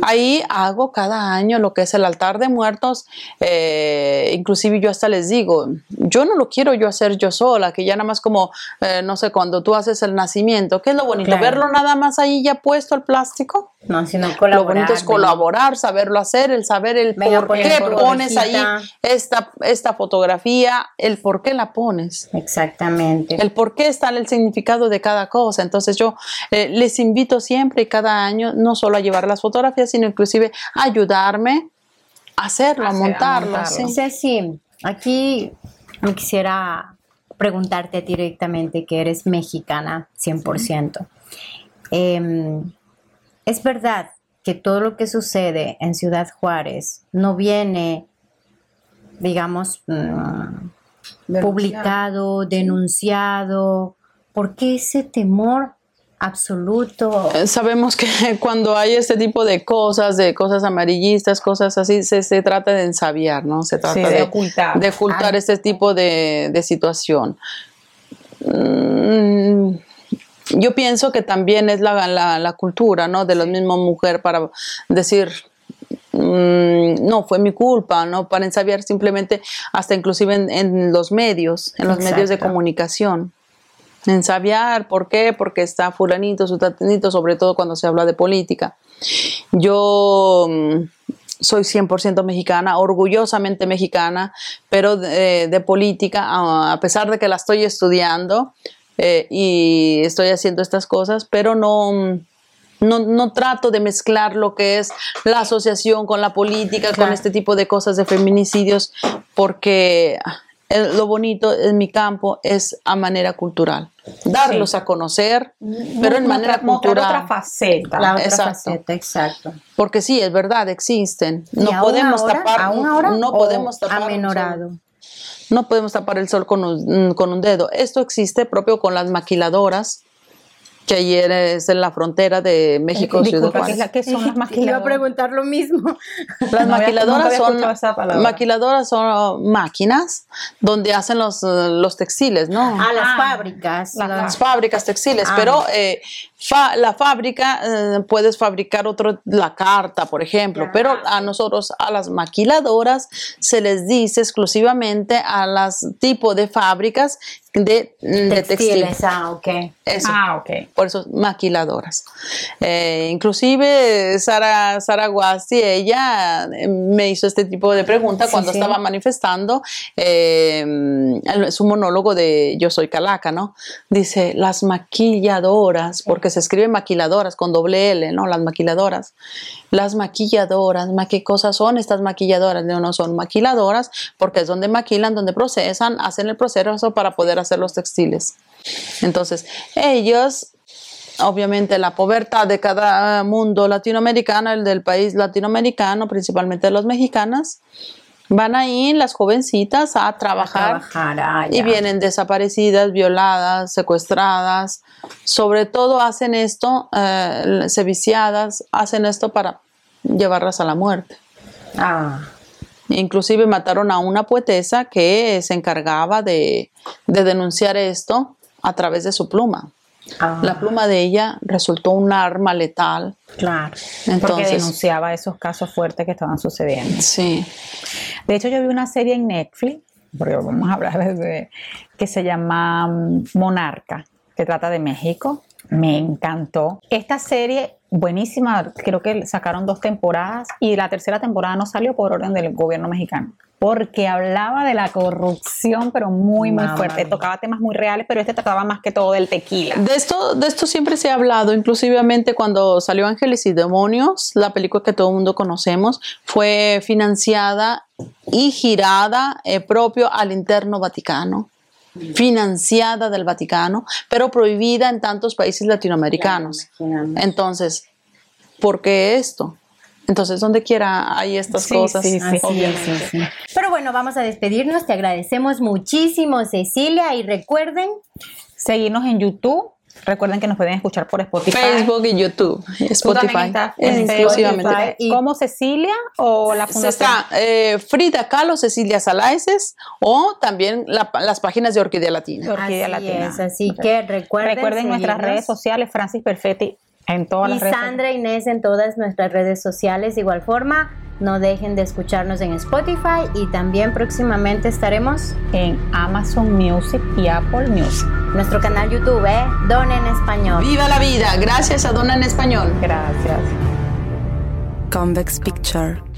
[SPEAKER 1] Ahí hago cada año lo que es el altar de muertos, eh, inclusive yo hasta les digo, yo no lo quiero yo hacer yo sola, que ya nada más como, eh, no sé, cuando tú haces el nacimiento, ¿qué es lo bonito?
[SPEAKER 3] Claro.
[SPEAKER 1] Verlo nada más ahí ya puesto el plástico.
[SPEAKER 3] No, sino
[SPEAKER 1] Lo
[SPEAKER 3] colaborar.
[SPEAKER 1] bonito es colaborar, saberlo hacer, el saber el
[SPEAKER 3] Venga,
[SPEAKER 1] por qué
[SPEAKER 3] por
[SPEAKER 1] pones ahí esta, esta fotografía, el por qué la pones
[SPEAKER 3] Exactamente.
[SPEAKER 1] el por qué está el significado de cada cosa. Entonces yo eh, les invito siempre y cada año no solo a llevar las fotografías, sino inclusive ayudarme a hacerlo, a
[SPEAKER 4] Hacer- a
[SPEAKER 1] montarlo.
[SPEAKER 4] montarlo.
[SPEAKER 1] sí.
[SPEAKER 3] Ceci, aquí me quisiera preguntarte directamente que eres mexicana 100%. Em, ¿Es verdad que todo lo que sucede en Ciudad Juárez no viene, digamos, mm, publicado, denunciado? ¿Por qué ese temor absoluto?
[SPEAKER 1] Eh, Sabemos que cuando hay este tipo de cosas, de cosas amarillistas, cosas así, se, se trata de ensabiar, ¿no? Se trata
[SPEAKER 4] Sí,
[SPEAKER 1] de,
[SPEAKER 4] de ocultar.
[SPEAKER 1] de ocultar
[SPEAKER 3] Ah.
[SPEAKER 1] este tipo de, de situación. Mm, yo pienso que también es la, la- la cultura, ¿no? De la misma mujer para decir, mm, no, fue mi culpa, ¿no? Para ensabiar simplemente, hasta inclusive en, en los medios, en los medios de comunicación. Ensabiar, ¿por qué? Porque está fulanito, sutatenito, sobre todo cuando se habla de política. Yo mm, soy 100% mexicana, orgullosamente mexicana, pero de, de política, a pesar de que la estoy estudiando eh, y estoy haciendo estas cosas, pero no, mm, no, no trato de mezclar lo que es la asociación con la política, con este tipo de cosas de feminicidios, porque eh, lo bonito en mi campo es a manera cultural, darlos a conocer, pero en manera cultural.
[SPEAKER 4] otra faceta.
[SPEAKER 3] La otra
[SPEAKER 1] exacto.
[SPEAKER 3] faceta, exacto.
[SPEAKER 1] Porque sí, es verdad, existen.
[SPEAKER 3] ¿Y
[SPEAKER 1] No podemos
[SPEAKER 3] ahora?
[SPEAKER 1] tapar,
[SPEAKER 3] ¿Aún ahora?
[SPEAKER 1] no
[SPEAKER 3] ¿O
[SPEAKER 1] podemos tapar,
[SPEAKER 3] amenorado.
[SPEAKER 1] no podemos tapar el sol con un, con un dedo. Esto existe propio con las maquiladoras, que ayer es en la frontera de México, Ciudad
[SPEAKER 4] Disculpa, ¿qué,
[SPEAKER 1] Juárez.
[SPEAKER 4] es la- qué son las
[SPEAKER 3] Iba a
[SPEAKER 4] maquiladoras?
[SPEAKER 3] preguntar lo mismo.
[SPEAKER 1] Las
[SPEAKER 4] No
[SPEAKER 1] maquiladoras son maquiladoras son máquinas donde hacen los, eh, los textiles, ¿no?
[SPEAKER 3] A las
[SPEAKER 4] Ah,
[SPEAKER 3] fábricas.
[SPEAKER 4] las
[SPEAKER 1] fábricas textiles,
[SPEAKER 3] Ah.
[SPEAKER 1] pero eh, fa- la fábrica eh, puedes fabricar otro, la carta, por ejemplo, pero a nosotros, a las maquiladoras, se les dice exclusivamente a las tipos de fábricas de, de textil.
[SPEAKER 3] textiles. Ah, ok.
[SPEAKER 1] Eso.
[SPEAKER 4] Ah, ok.
[SPEAKER 1] Por eso, maquiladoras. Eh, inclusive Sara, Sara Guasti, ella eh, me hizo este tipo de pregunta
[SPEAKER 3] Sí,
[SPEAKER 1] cuando
[SPEAKER 3] sí.
[SPEAKER 1] estaba manifestando eh, su monólogo de Yo soy calaca, ¿no? Dice, las maquilladoras, porque se escribe maquiladoras con doble L, ¿no? Las maquiladoras. Las maquilladoras, ¿ma ¿qué cosas son estas maquilladoras? No, no son maquiladoras porque es donde maquilan, donde procesan, hacen el proceso para poder hacer los textiles. Entonces, ellos obviamente la pobreza de cada mundo latinoamericano, el del país latinoamericano, principalmente los mexicanas, van ahí las jovencitas a trabajar,
[SPEAKER 3] Trabajar, ah,
[SPEAKER 1] y vienen desaparecidas, violadas, secuestradas. Sobre todo hacen esto, eh, se viciadas, hacen esto para llevarlas a la muerte.
[SPEAKER 3] Ah,
[SPEAKER 1] Inclusive mataron a una poetesa que se encargaba de, de denunciar esto a través de su pluma.
[SPEAKER 3] Ah,
[SPEAKER 1] La pluma de ella resultó un arma letal.
[SPEAKER 3] claro.
[SPEAKER 4] Porque
[SPEAKER 1] Entonces,
[SPEAKER 4] denunciaba esos casos fuertes que estaban sucediendo.
[SPEAKER 1] sí.
[SPEAKER 4] De hecho, yo vi una serie en Netflix, porque vamos a hablar de, que se llama mm, Monarca, que trata de México. Me encantó. Esta serie, buenísima, creo que sacaron dos temporadas y la tercera temporada no salió por orden del gobierno mexicano. Porque hablaba de la corrupción, pero muy, muy
[SPEAKER 3] Mamma
[SPEAKER 4] fuerte.
[SPEAKER 3] mía.
[SPEAKER 4] Tocaba temas muy reales, pero este trataba más que todo del tequila.
[SPEAKER 1] De esto, de esto siempre se ha hablado, inclusivemente cuando salió Ángeles y Demonios, la película que todo el mundo conocemos, fue financiada y girada eh, propio al interno Vaticano, financiada del Vaticano, pero prohibida en tantos países latinoamericanos. Entonces, ¿por qué esto? Entonces, donde quiera hay estas
[SPEAKER 4] Sí,
[SPEAKER 1] cosas.
[SPEAKER 4] sí, sí,
[SPEAKER 3] sí. Pero bueno, vamos a despedirnos. Te agradecemos muchísimo, Cecilia. Y recuerden,
[SPEAKER 4] Seguirnos en YouTube. Recuerden que nos pueden escuchar por Spotify.
[SPEAKER 1] Facebook y YouTube, Spotify,
[SPEAKER 4] en
[SPEAKER 1] exclusivamente.
[SPEAKER 4] ¿Como Cecilia o la fundación?
[SPEAKER 1] está eh, Frida Kahlo, Cecilia Salaices o también la- las páginas de Orquídea Latina.
[SPEAKER 4] Orquídea
[SPEAKER 3] así
[SPEAKER 4] Latina.
[SPEAKER 3] es. Así que recuerden,
[SPEAKER 4] Recuerden nuestras redes sociales, Francis Perfetti en todas
[SPEAKER 3] Y
[SPEAKER 4] las redes
[SPEAKER 3] Sandra Inés en todas nuestras redes sociales. De igual forma, no dejen de escucharnos en Spotify y también próximamente estaremos
[SPEAKER 4] en Amazon Music y Apple Music.
[SPEAKER 3] nuestro canal YouTube, ¿eh? Don en Español.
[SPEAKER 1] Viva la vida, gracias a Dona en Español.
[SPEAKER 4] Gracias.
[SPEAKER 2] Convex Picture.